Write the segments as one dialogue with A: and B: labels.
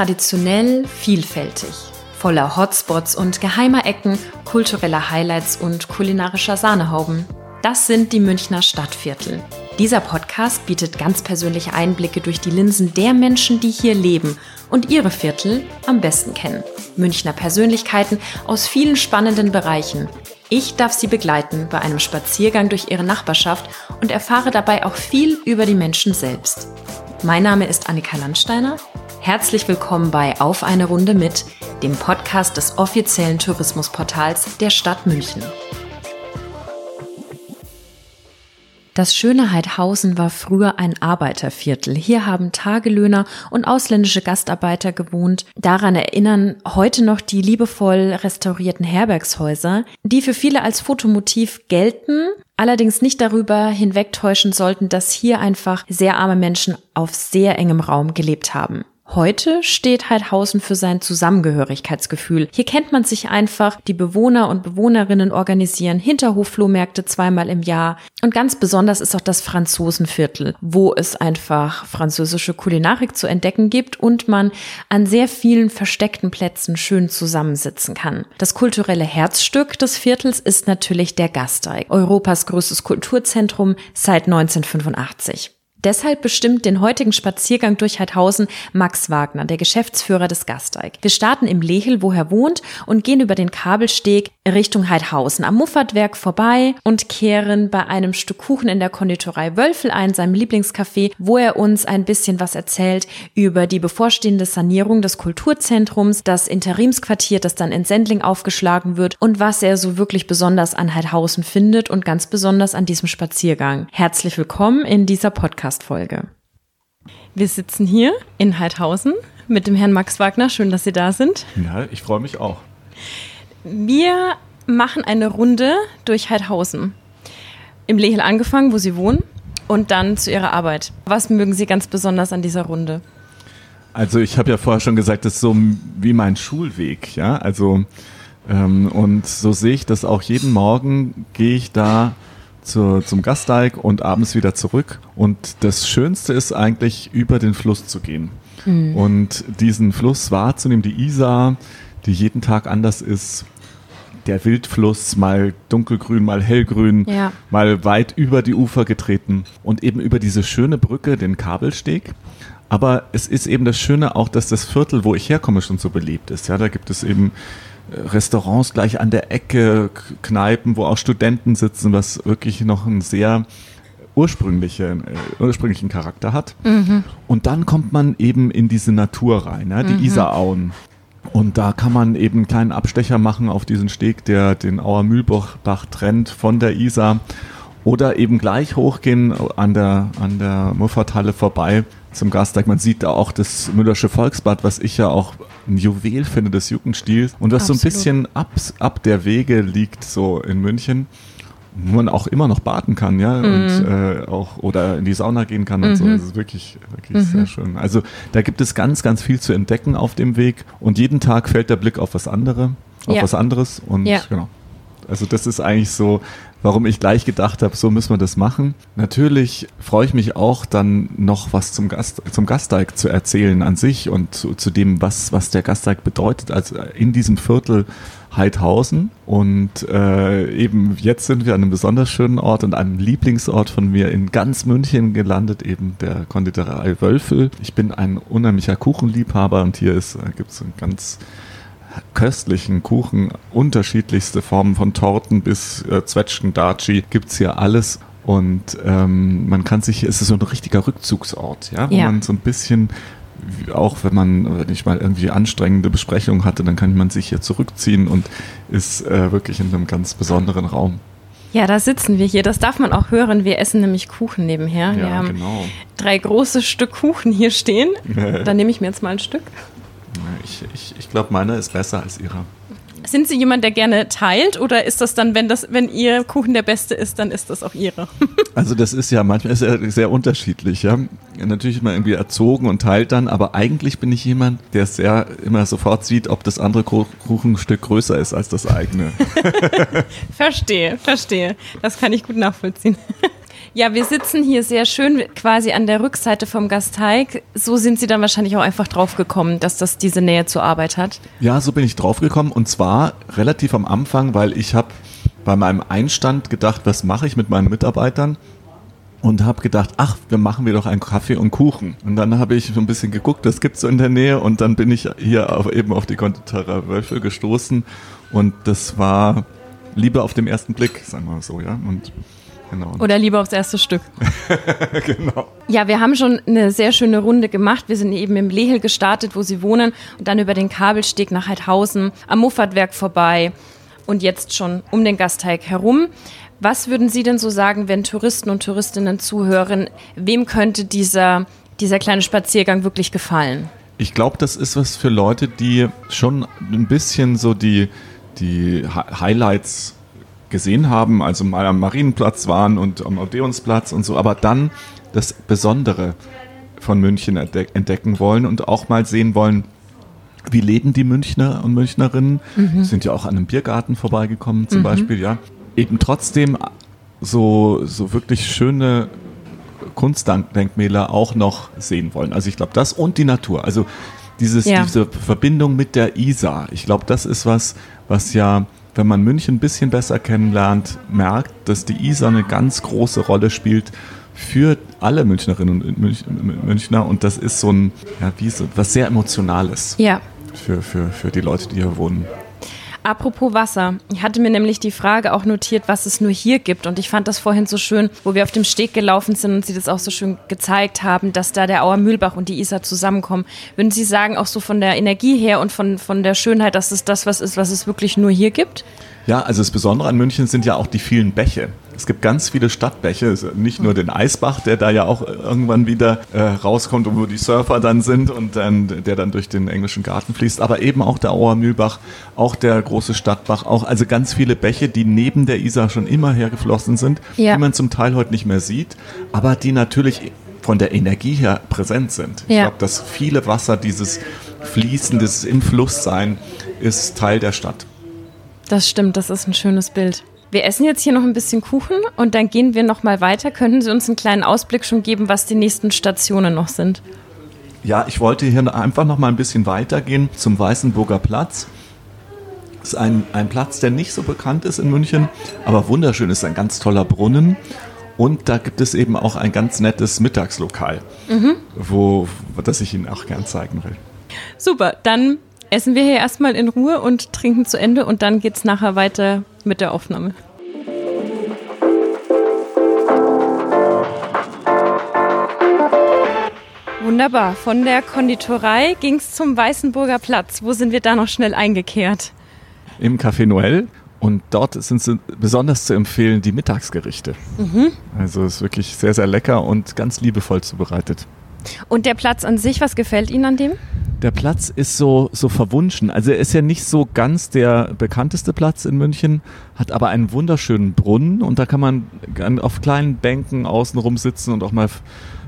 A: Traditionell vielfältig. Voller Hotspots und geheimer Ecken, kultureller Highlights und kulinarischer Sahnehauben. Das sind die Münchner Stadtviertel. Dieser Podcast bietet ganz persönliche Einblicke durch die Linsen der Menschen, die hier leben und ihre Viertel am besten kennen. Münchner Persönlichkeiten aus vielen spannenden Bereichen. Ich darf Sie begleiten bei einem Spaziergang durch Ihre Nachbarschaft und erfahre dabei auch viel über die Menschen selbst. Mein Name ist Annika Landsteiner. Herzlich willkommen bei Auf eine Runde mit, dem Podcast des offiziellen Tourismusportals der Stadt München. Das schöne Heidhausen war früher ein Arbeiterviertel. Hier haben Tagelöhner und ausländische Gastarbeiter gewohnt. Daran erinnern heute noch die liebevoll restaurierten Herbergshäuser, die für viele als Fotomotiv gelten, allerdings nicht darüber hinwegtäuschen sollten, dass hier einfach sehr arme Menschen auf sehr engem Raum gelebt haben. Heute steht Heidhausen für sein Zusammengehörigkeitsgefühl. Hier kennt man sich einfach, die Bewohner und Bewohnerinnen organisieren Hinterhofflohmärkte zweimal im Jahr. Und ganz besonders ist auch das Franzosenviertel, wo es einfach französische Kulinarik zu entdecken gibt und man an sehr vielen versteckten Plätzen schön zusammensitzen kann. Das kulturelle Herzstück des Viertels ist natürlich der Gasteig, Europas größtes Kulturzentrum seit 1985. Deshalb bestimmt den heutigen Spaziergang durch Heidhausen Max Wagner, der Geschäftsführer des Gasteig. Wir starten im Lehel, wo er wohnt, und gehen über den Kabelsteg Richtung Heidhausen am Muffatwerk vorbei und kehren bei einem Stück Kuchen in der Konditorei Wölfel ein, seinem Lieblingscafé, wo er uns ein bisschen was erzählt über die bevorstehende Sanierung des Kulturzentrums, das Interimsquartier, das dann in Sendling aufgeschlagen wird und was er so wirklich besonders an Heidhausen findet und ganz besonders an diesem Spaziergang. Herzlich willkommen in dieser Podcast. Podcast-Folge. Wir sitzen hier in Heidhausen mit dem Herrn Max Wagner. Schön, dass Sie da sind.
B: Ja, ich freue mich auch.
A: Wir machen eine Runde durch Heidhausen. Im Lehel angefangen, wo Sie wohnen, und dann zu Ihrer Arbeit. Was mögen Sie ganz besonders an dieser Runde?
B: Also ich habe ja vorher schon gesagt, das ist so wie mein Schulweg, ja. Also ähm, und so sehe ich das auch jeden Morgen. Gehe ich da zu, zum Gasteig und abends wieder zurück. Und das Schönste ist eigentlich, über den Fluss zu gehen. Mhm. Und diesen Fluss wahrzunehmen, die Isar, die jeden Tag anders ist. Der Wildfluss, mal dunkelgrün, mal hellgrün, ja. mal weit über die Ufer getreten und eben über diese schöne Brücke, den Kabelsteg. Aber es ist eben das Schöne auch, dass das Viertel, wo ich herkomme, schon so belebt ist. Ja, da gibt es eben Restaurants gleich an der Ecke, Kneipen, wo auch Studenten sitzen, was wirklich noch einen sehr ursprünglichen, äh, ursprünglichen Charakter hat. Mhm. Und dann kommt man eben in diese Natur rein, ja, die mhm. Isarauen. Und da kann man eben einen kleinen Abstecher machen auf diesen Steg, der den Auer Mühlbach trennt von der Isar. Oder eben gleich hochgehen an der, an der Muffathalle vorbei zum Gasteig. Man sieht da auch das Müllersche Volksbad, was ich ja auch ein Juwel finde des Jugendstils und was Absolut. so ein bisschen ab, ab der Wege liegt, so in München wo man auch immer noch baden kann, ja, mhm. und äh, auch oder in die Sauna gehen kann und mhm. so. Das ist wirklich, wirklich mhm. sehr schön. Also da gibt es ganz, ganz viel zu entdecken auf dem Weg und jeden Tag fällt der Blick auf was andere, auf ja. was anderes und ja. genau. Also das ist eigentlich so warum ich gleich gedacht habe, so müssen wir das machen. Natürlich freue ich mich auch dann noch was zum Gast, zum Gasteig zu erzählen an sich und zu, zu dem, was, was der Gasteig bedeutet, also in diesem Viertel Heidhausen. Und äh, eben jetzt sind wir an einem besonders schönen Ort und einem Lieblingsort von mir in ganz München gelandet, eben der Konditorei Wölfel. Ich bin ein unheimlicher Kuchenliebhaber und hier ist, äh, gibt es ein ganz köstlichen Kuchen, unterschiedlichste Formen von Torten bis äh, Zwetschgen, Daci, gibt es hier alles. Und ähm, man kann sich, es ist so ein richtiger Rückzugsort, ja, wo ja. man so ein bisschen auch wenn man wenn ich mal irgendwie anstrengende Besprechungen hatte, dann kann man sich hier zurückziehen und ist äh, wirklich in einem ganz besonderen Raum.
A: Ja, da sitzen wir hier. Das darf man auch hören. Wir essen nämlich Kuchen nebenher. Ja, wir haben genau. drei große Stück Kuchen hier stehen. Dann nehme ich mir jetzt mal ein Stück.
B: Ich, ich, ich glaube, meine ist besser als ihre.
A: Sind Sie jemand, der gerne teilt oder ist das dann, wenn das, wenn Ihr Kuchen der beste ist, dann ist das auch Ihre?
B: Also das ist ja manchmal sehr, sehr unterschiedlich, ja. Natürlich immer irgendwie erzogen und teilt dann, aber eigentlich bin ich jemand, der sehr immer sofort sieht, ob das andere Kuchenstück größer ist als das eigene.
A: verstehe, verstehe. Das kann ich gut nachvollziehen. Ja, wir sitzen hier sehr schön quasi an der Rückseite vom Gasteig. So sind Sie dann wahrscheinlich auch einfach draufgekommen, dass das diese Nähe zur Arbeit hat.
B: Ja, so bin ich draufgekommen und zwar relativ am Anfang, weil ich habe bei meinem Einstand gedacht, was mache ich mit meinen Mitarbeitern? und habe gedacht, ach, wir machen wir doch einen Kaffee und Kuchen. Und dann habe ich so ein bisschen geguckt, das gibt's so in der Nähe und dann bin ich hier auf, eben auf die Konditorei Wölfe gestoßen und das war Liebe auf dem ersten Blick, sagen wir mal so, ja. Und
A: Genau. Oder lieber aufs erste Stück. genau. Ja, wir haben schon eine sehr schöne Runde gemacht. Wir sind eben im Lehel gestartet, wo Sie wohnen, und dann über den Kabelsteg nach Heidhausen, am Muffatwerk vorbei und jetzt schon um den Gasteig herum. Was würden Sie denn so sagen, wenn Touristen und Touristinnen zuhören? Wem könnte dieser, dieser kleine Spaziergang wirklich gefallen?
B: Ich glaube, das ist was für Leute, die schon ein bisschen so die, die Highlights gesehen haben, also mal am Marienplatz waren und am Odeonsplatz und so, aber dann das Besondere von München entdecken wollen und auch mal sehen wollen, wie leben die Münchner und Münchnerinnen. Mhm. Sind ja auch an einem Biergarten vorbeigekommen zum mhm. Beispiel, ja eben trotzdem so, so wirklich schöne Kunstdenkmäler auch noch sehen wollen. Also ich glaube, das und die Natur. Also dieses, ja. diese Verbindung mit der Isar. Ich glaube, das ist was, was ja, wenn man München ein bisschen besser kennenlernt, merkt, dass die Isar eine ganz große Rolle spielt für alle Münchnerinnen und Münchner. Und das ist so ein, ja, wie so, was sehr Emotionales.
A: Ja.
B: Für, für, für die Leute, die hier wohnen.
A: Apropos Wasser. Ich hatte mir nämlich die Frage auch notiert, was es nur hier gibt. Und ich fand das vorhin so schön, wo wir auf dem Steg gelaufen sind und Sie das auch so schön gezeigt haben, dass da der Auer Mühlbach und die Isar zusammenkommen. Würden Sie sagen, auch so von der Energie her und von, von der Schönheit, dass es das was ist, was es wirklich nur hier gibt?
B: Ja, also das Besondere an München sind ja auch die vielen Bäche. Es gibt ganz viele Stadtbäche, nicht nur den Eisbach, der da ja auch irgendwann wieder äh, rauskommt und wo die Surfer dann sind und dann, der dann durch den englischen Garten fließt, aber eben auch der Auer Mühlbach, auch der große Stadtbach, auch also ganz viele Bäche, die neben der Isar schon immer hergeflossen sind, ja. die man zum Teil heute nicht mehr sieht, aber die natürlich von der Energie her präsent sind. Ich ja. glaube, dass viele Wasser, dieses Fließen, dieses Im Fluss sein, ist Teil der Stadt.
A: Das stimmt, das ist ein schönes Bild. Wir essen jetzt hier noch ein bisschen Kuchen und dann gehen wir noch mal weiter. Könnten Sie uns einen kleinen Ausblick schon geben, was die nächsten Stationen noch sind?
B: Ja, ich wollte hier einfach noch mal ein bisschen weitergehen zum Weißenburger Platz. Das ist ein, ein Platz, der nicht so bekannt ist in München, aber wunderschön ist, ein ganz toller Brunnen. Und da gibt es eben auch ein ganz nettes Mittagslokal, mhm. wo, das ich Ihnen auch gern zeigen will.
A: Super, dann essen wir hier erstmal in Ruhe und trinken zu Ende und dann geht es nachher weiter mit der Aufnahme. Wunderbar. Von der Konditorei ging es zum Weißenburger Platz. Wo sind wir da noch schnell eingekehrt?
B: Im Café Noël. Und dort sind besonders zu empfehlen die Mittagsgerichte. Mhm. Also es ist wirklich sehr, sehr lecker und ganz liebevoll zubereitet.
A: Und der Platz an sich, was gefällt Ihnen an dem?
B: Der Platz ist so, so verwunschen. Also er ist ja nicht so ganz der bekannteste Platz in München, hat aber einen wunderschönen Brunnen und da kann man auf kleinen Bänken außenrum sitzen und auch mal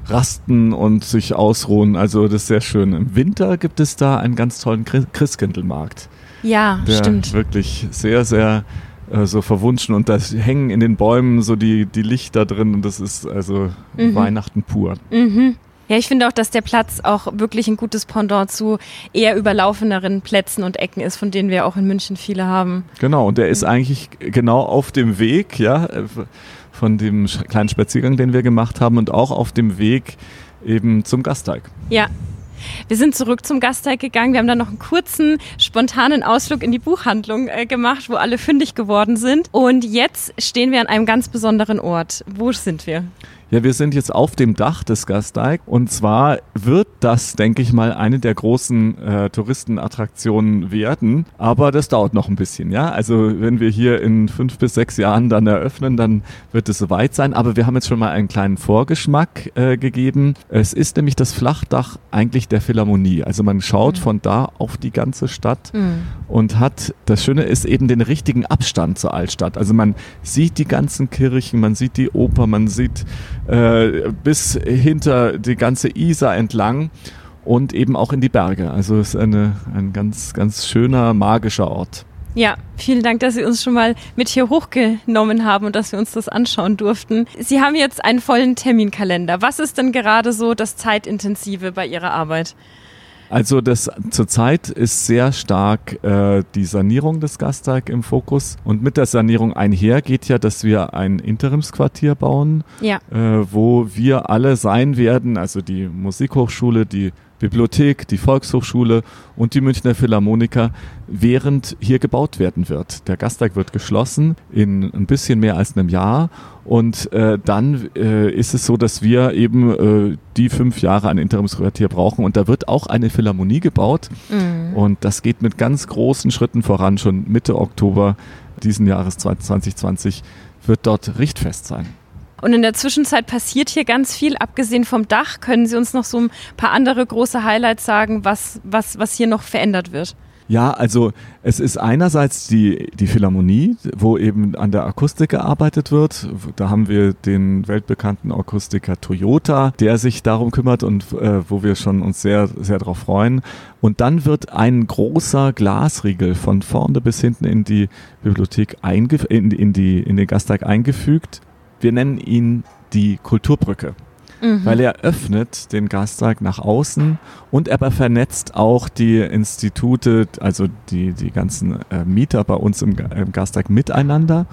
B: rasten und sich ausruhen. Also das ist sehr schön. Im Winter gibt es da einen ganz tollen Christkindlmarkt.
A: Ja,
B: der
A: stimmt.
B: Wirklich sehr, sehr äh, so verwunschen und da hängen in den Bäumen so die, die Lichter drin und das ist also mhm. Weihnachten pur.
A: Mhm. Ja, ich finde auch, dass der Platz auch wirklich ein gutes Pendant zu eher überlaufeneren Plätzen und Ecken ist, von denen wir auch in München viele haben.
B: Genau, und der ist eigentlich genau auf dem Weg, ja, von dem kleinen Spaziergang, den wir gemacht haben und auch auf dem Weg eben zum Gasteig.
A: Ja, wir sind zurück zum Gasteig gegangen. Wir haben dann noch einen kurzen, spontanen Ausflug in die Buchhandlung äh, gemacht, wo alle fündig geworden sind. Und jetzt stehen wir an einem ganz besonderen Ort. Wo sind wir?
B: Ja, wir sind jetzt auf dem Dach des Gasteig und zwar wird das, denke ich mal, eine der großen äh, Touristenattraktionen werden, aber das dauert noch ein bisschen, ja. Also wenn wir hier in fünf bis sechs Jahren dann eröffnen, dann wird es soweit sein, aber wir haben jetzt schon mal einen kleinen Vorgeschmack äh, gegeben. Es ist nämlich das Flachdach eigentlich der Philharmonie, also man schaut mhm. von da auf die ganze Stadt mhm. und hat, das Schöne ist eben den richtigen Abstand zur Altstadt. Also man sieht die ganzen Kirchen, man sieht die Oper, man sieht äh, bis hinter die ganze Isar entlang und eben auch in die Berge. Also es ist eine, ein ganz, ganz schöner, magischer Ort.
A: Ja, vielen Dank, dass Sie uns schon mal mit hier hochgenommen haben und dass wir uns das anschauen durften. Sie haben jetzt einen vollen Terminkalender. Was ist denn gerade so das Zeitintensive bei Ihrer Arbeit?
B: Also das zurzeit ist sehr stark äh, die Sanierung des Gasteig im Fokus und mit der Sanierung einher geht ja, dass wir ein Interimsquartier bauen,
A: ja.
B: äh, wo wir alle sein werden, also die Musikhochschule, die Bibliothek, die Volkshochschule und die Münchner Philharmoniker, während hier gebaut werden wird. Der Gasteig wird geschlossen in ein bisschen mehr als einem Jahr und äh, dann äh, ist es so, dass wir eben äh, die fünf Jahre ein Interimsquartier brauchen und da wird auch eine Philharmonie gebaut mhm. und das geht mit ganz großen Schritten voran. Schon Mitte Oktober diesen Jahres 2020 wird dort Richtfest sein.
A: Und in der Zwischenzeit passiert hier ganz viel. Abgesehen vom Dach, können Sie uns noch so ein paar andere große Highlights sagen, was, was, was hier noch verändert wird?
B: Ja, also es ist einerseits die, die Philharmonie, wo eben an der Akustik gearbeitet wird. Da haben wir den weltbekannten Akustiker Toyota, der sich darum kümmert und äh, wo wir schon uns sehr, sehr darauf freuen. Und dann wird ein großer Glasriegel von vorne bis hinten in die Bibliothek in, in, die, in den Gasteig eingefügt wir nennen ihn die Kulturbrücke. Mhm. Weil er öffnet den Gasteig nach außen und er vernetzt auch die Institute, also die, die ganzen äh, Mieter bei uns im, im Gasteig miteinander.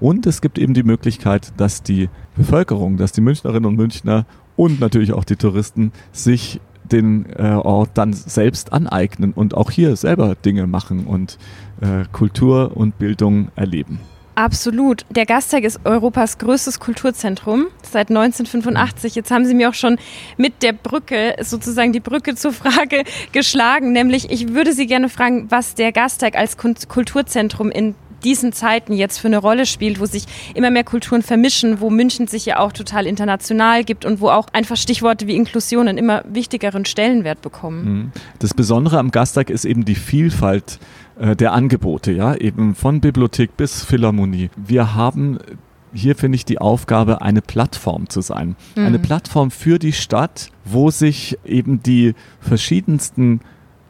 B: Und es gibt eben die Möglichkeit, dass die Bevölkerung, dass die Münchnerinnen und Münchner und natürlich auch die Touristen sich den äh, Ort dann selbst aneignen und auch hier selber Dinge machen und äh, Kultur und Bildung erleben.
A: Absolut. Der Gasteig ist Europas größtes Kulturzentrum seit 1985. Jetzt haben Sie mir auch schon mit der Brücke sozusagen die Brücke zur Frage geschlagen, nämlich ich würde Sie gerne fragen, was der Gasteig als Kulturzentrum in diesen Zeiten jetzt für eine Rolle spielt, wo sich immer mehr Kulturen vermischen, wo München sich ja auch total international gibt und wo auch einfach Stichworte wie Inklusion einen immer wichtigeren Stellenwert bekommen.
B: Mhm. Das Besondere am Gasteig ist eben die Vielfalt äh, der Angebote, ja, eben von Bibliothek bis Philharmonie. Wir haben hier finde ich die Aufgabe, eine Plattform zu sein. Mhm. Eine Plattform für die Stadt, wo sich eben die verschiedensten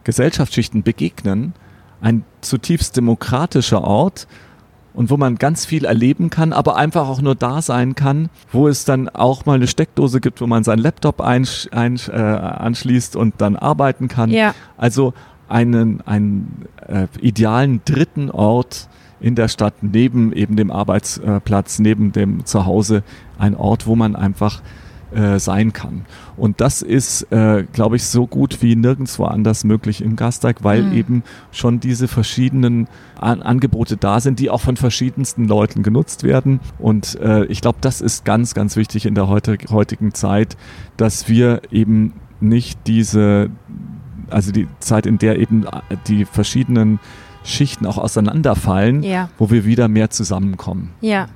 B: Gesellschaftsschichten begegnen. Ein zutiefst demokratischer Ort und wo man ganz viel erleben kann, aber einfach auch nur da sein kann, wo es dann auch mal eine Steckdose gibt, wo man seinen Laptop einsch, einsch, äh, anschließt und dann arbeiten kann.
A: Ja.
B: Also einen, einen äh, idealen dritten Ort in der Stadt neben eben dem Arbeitsplatz, neben dem Zuhause, ein Ort, wo man einfach äh, sein kann. Und das ist, äh, glaube ich, so gut wie nirgendwo anders möglich im Gasteig, weil mhm. eben schon diese verschiedenen An Angebote da sind, die auch von verschiedensten Leuten genutzt werden. Und äh, ich glaube, das ist ganz, ganz wichtig in der heutig, heutigen Zeit, dass wir eben nicht diese also die Zeit, in der eben die verschiedenen Schichten auch auseinanderfallen,
A: ja.
B: wo wir wieder mehr zusammenkommen.
A: Ja.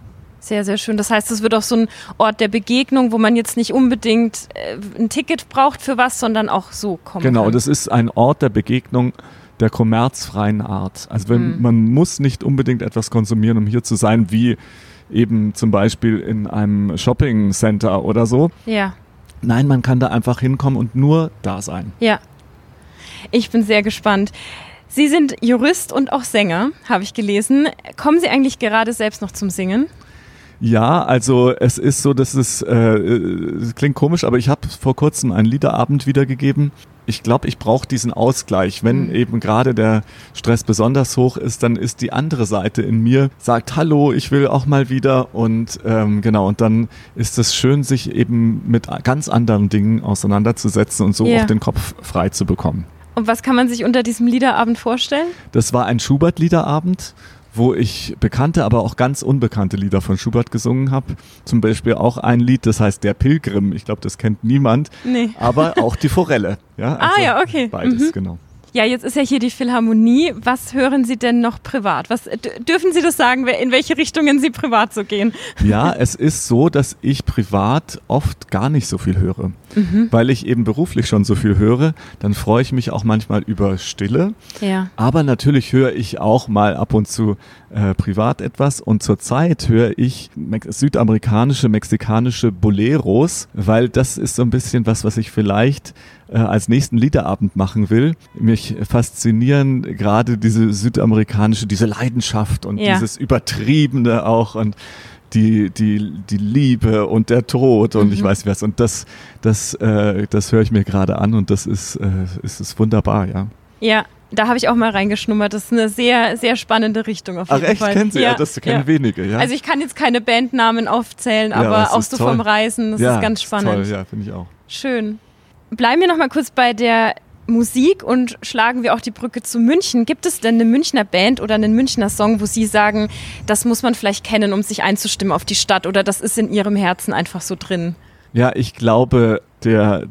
A: Sehr, sehr schön. Das heißt, es wird auch so ein Ort der Begegnung, wo man jetzt nicht unbedingt äh, ein Ticket braucht für was, sondern auch so kommen
B: Genau,
A: kann.
B: das ist ein Ort der Begegnung der kommerzfreien Art. Also wenn, mhm. man muss nicht unbedingt etwas konsumieren, um hier zu sein, wie eben zum Beispiel in einem Shopping Center oder so.
A: Ja.
B: Nein, man kann da einfach hinkommen und nur da sein.
A: Ja, ich bin sehr gespannt. Sie sind Jurist und auch Sänger, habe ich gelesen. Kommen Sie eigentlich gerade selbst noch zum Singen?
B: Ja, also es ist so, dass es, äh, es klingt komisch, aber ich habe vor kurzem einen Liederabend wiedergegeben. Ich glaube, ich brauche diesen Ausgleich. Wenn mhm. eben gerade der Stress besonders hoch ist, dann ist die andere Seite in mir, sagt, hallo, ich will auch mal wieder. Und ähm, genau, und dann ist es schön, sich eben mit ganz anderen Dingen auseinanderzusetzen und so ja. auch den Kopf frei zu bekommen.
A: Und was kann man sich unter diesem Liederabend vorstellen?
B: Das war ein Schubert-Liederabend, wo ich bekannte, aber auch ganz unbekannte Lieder von Schubert gesungen habe. Zum Beispiel auch ein Lied, das heißt Der Pilgrim. Ich glaube, das kennt niemand.
A: Nee.
B: Aber auch die Forelle. Ja,
A: ah, also ah ja, okay.
B: Beides, mhm. genau.
A: Ja, jetzt ist ja hier die Philharmonie. Was hören Sie denn noch privat? Was dürfen Sie das sagen, in welche Richtungen Sie privat so gehen?
B: Ja, es ist so, dass ich privat oft gar nicht so viel höre. Mhm. Weil ich eben beruflich schon so viel höre, dann freue ich mich auch manchmal über Stille.
A: Ja.
B: Aber natürlich höre ich auch mal ab und zu äh, privat etwas. Und zurzeit höre ich südamerikanische, mexikanische Boleros, weil das ist so ein bisschen was, was ich vielleicht äh, als nächsten Liederabend machen will. Mich faszinieren gerade diese südamerikanische, diese Leidenschaft und ja. dieses Übertriebene auch und die, die, die Liebe und der Tod und mhm. ich weiß was. Und das, das, äh, das höre ich mir gerade an und das ist, äh, ist, ist wunderbar, ja.
A: Ja, da habe ich auch mal reingeschnummert. Das ist eine sehr, sehr spannende Richtung auf jeden
B: Ach, echt?
A: Fall.
B: Kennen Sie? Ja, ja das kennen ja. wenige, ja.
A: Also ich kann jetzt keine Bandnamen aufzählen, aber ja, auch so toll. vom Reisen, das ist ganz spannend.
B: Toll, ja, finde ich auch.
A: Schön. Bleiben wir noch mal kurz bei der Musik und schlagen wir auch die Brücke zu München. Gibt es denn eine Münchner Band oder einen Münchner Song, wo Sie sagen, das muss man vielleicht kennen, um sich einzustimmen auf die Stadt oder das ist in Ihrem Herzen einfach so drin?
B: Ja, ich glaube, der,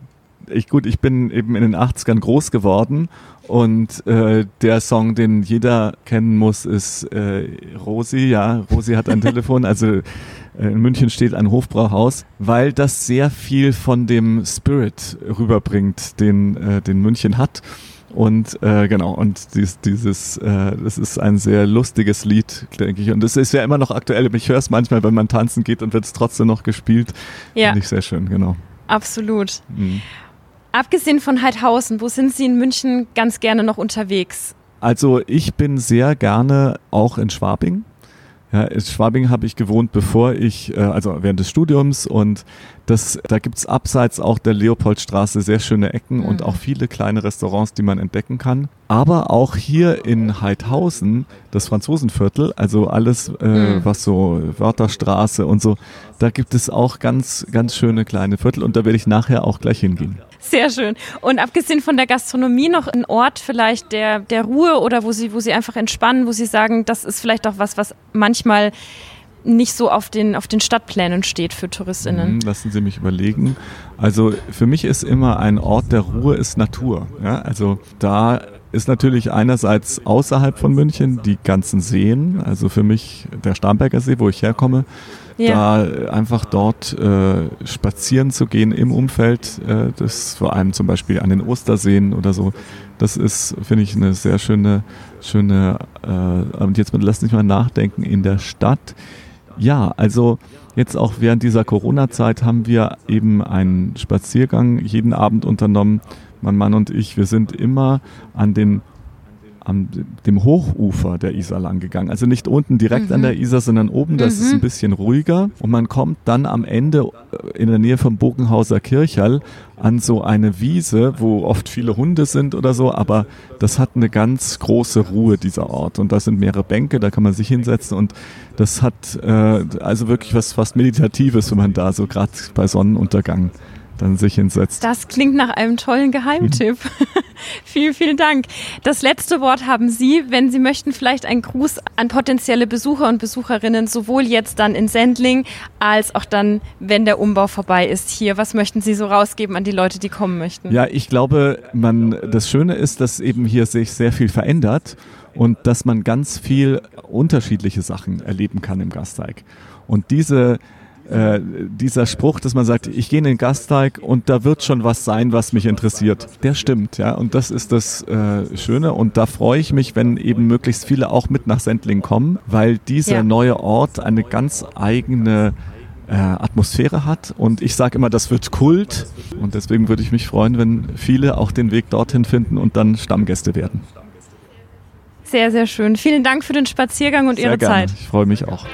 B: ich, gut, ich bin eben in den 80ern groß geworden und äh, der Song, den jeder kennen muss, ist äh, Rosi. Ja, Rosi hat ein Telefon. Also äh, in München steht ein Hofbrauhaus, weil das sehr viel von dem Spirit rüberbringt, den, äh, den München hat. Und äh, genau, und dies, dieses, äh, das ist ein sehr lustiges Lied, denke ich. Und es ist ja immer noch aktuell. Ich höre es manchmal, wenn man tanzen geht und wird es trotzdem noch gespielt. Ja. Finde ich sehr schön, genau.
A: Absolut. Mhm. Abgesehen von Heidhausen, wo sind Sie in München ganz gerne noch unterwegs?
B: Also ich bin sehr gerne auch in Schwabing. Ja, in Schwabing habe ich gewohnt, bevor ich, äh, also während des Studiums und das, da gibt's abseits auch der Leopoldstraße sehr schöne Ecken mhm. und auch viele kleine Restaurants, die man entdecken kann. Aber auch hier in Heidhausen, das Franzosenviertel, also alles, äh, mhm. was so Wörterstraße und so, da gibt es auch ganz, ganz schöne kleine Viertel und da werde ich nachher auch gleich hingehen.
A: Sehr schön. Und abgesehen von der Gastronomie noch ein Ort vielleicht der, der Ruhe oder wo Sie, wo Sie einfach entspannen, wo Sie sagen, das ist vielleicht auch was, was manchmal nicht so auf den, auf den Stadtplänen steht für TouristInnen.
B: Mhm, lassen Sie mich überlegen. Also für mich ist immer ein Ort der Ruhe ist Natur. Ja? Also da ist natürlich einerseits außerhalb von München die ganzen Seen, also für mich der Starnberger See, wo ich herkomme, ja. da einfach dort äh, spazieren zu gehen im Umfeld, äh, das vor allem zum Beispiel an den Osterseen oder so, das ist, finde ich, eine sehr schöne, schöne, äh, und jetzt lass mich mal nachdenken, in der Stadt, ja, also jetzt auch während dieser Corona-Zeit haben wir eben einen Spaziergang jeden Abend unternommen, mein Mann und ich, wir sind immer an den am dem Hochufer der Isar lang gegangen. Also nicht unten direkt mhm. an der Isar, sondern oben, das mhm. ist ein bisschen ruhiger. Und man kommt dann am Ende äh, in der Nähe vom Bogenhauser Kirchhall an so eine Wiese, wo oft viele Hunde sind oder so, aber das hat eine ganz große Ruhe, dieser Ort. Und da sind mehrere Bänke, da kann man sich hinsetzen und das hat äh, also wirklich was fast Meditatives, wenn man da so gerade bei Sonnenuntergang dann sich hinsetzt.
A: Das klingt nach einem tollen Geheimtipp. Mhm. vielen, vielen Dank. Das letzte Wort haben Sie, wenn Sie möchten, vielleicht einen Gruß an potenzielle Besucher und Besucherinnen, sowohl jetzt dann in Sendling als auch dann, wenn der Umbau vorbei ist hier. Was möchten Sie so rausgeben an die Leute, die kommen möchten?
B: Ja, ich glaube, man, das Schöne ist, dass eben hier sich sehr viel verändert und dass man ganz viel unterschiedliche Sachen erleben kann im Gasteig. Und diese äh, dieser Spruch, dass man sagt, ich gehe in den Gasteig und da wird schon was sein, was mich interessiert. Der stimmt, ja. Und das ist das äh, Schöne. Und da freue ich mich, wenn eben möglichst viele auch mit nach Sendling kommen, weil dieser ja. neue Ort eine ganz eigene äh, Atmosphäre hat. Und ich sage immer, das wird Kult. Und deswegen würde ich mich freuen, wenn viele auch den Weg dorthin finden und dann Stammgäste werden.
A: Sehr, sehr schön. Vielen Dank für den Spaziergang und
B: sehr
A: Ihre
B: gerne.
A: Zeit.
B: Ich freue mich auch.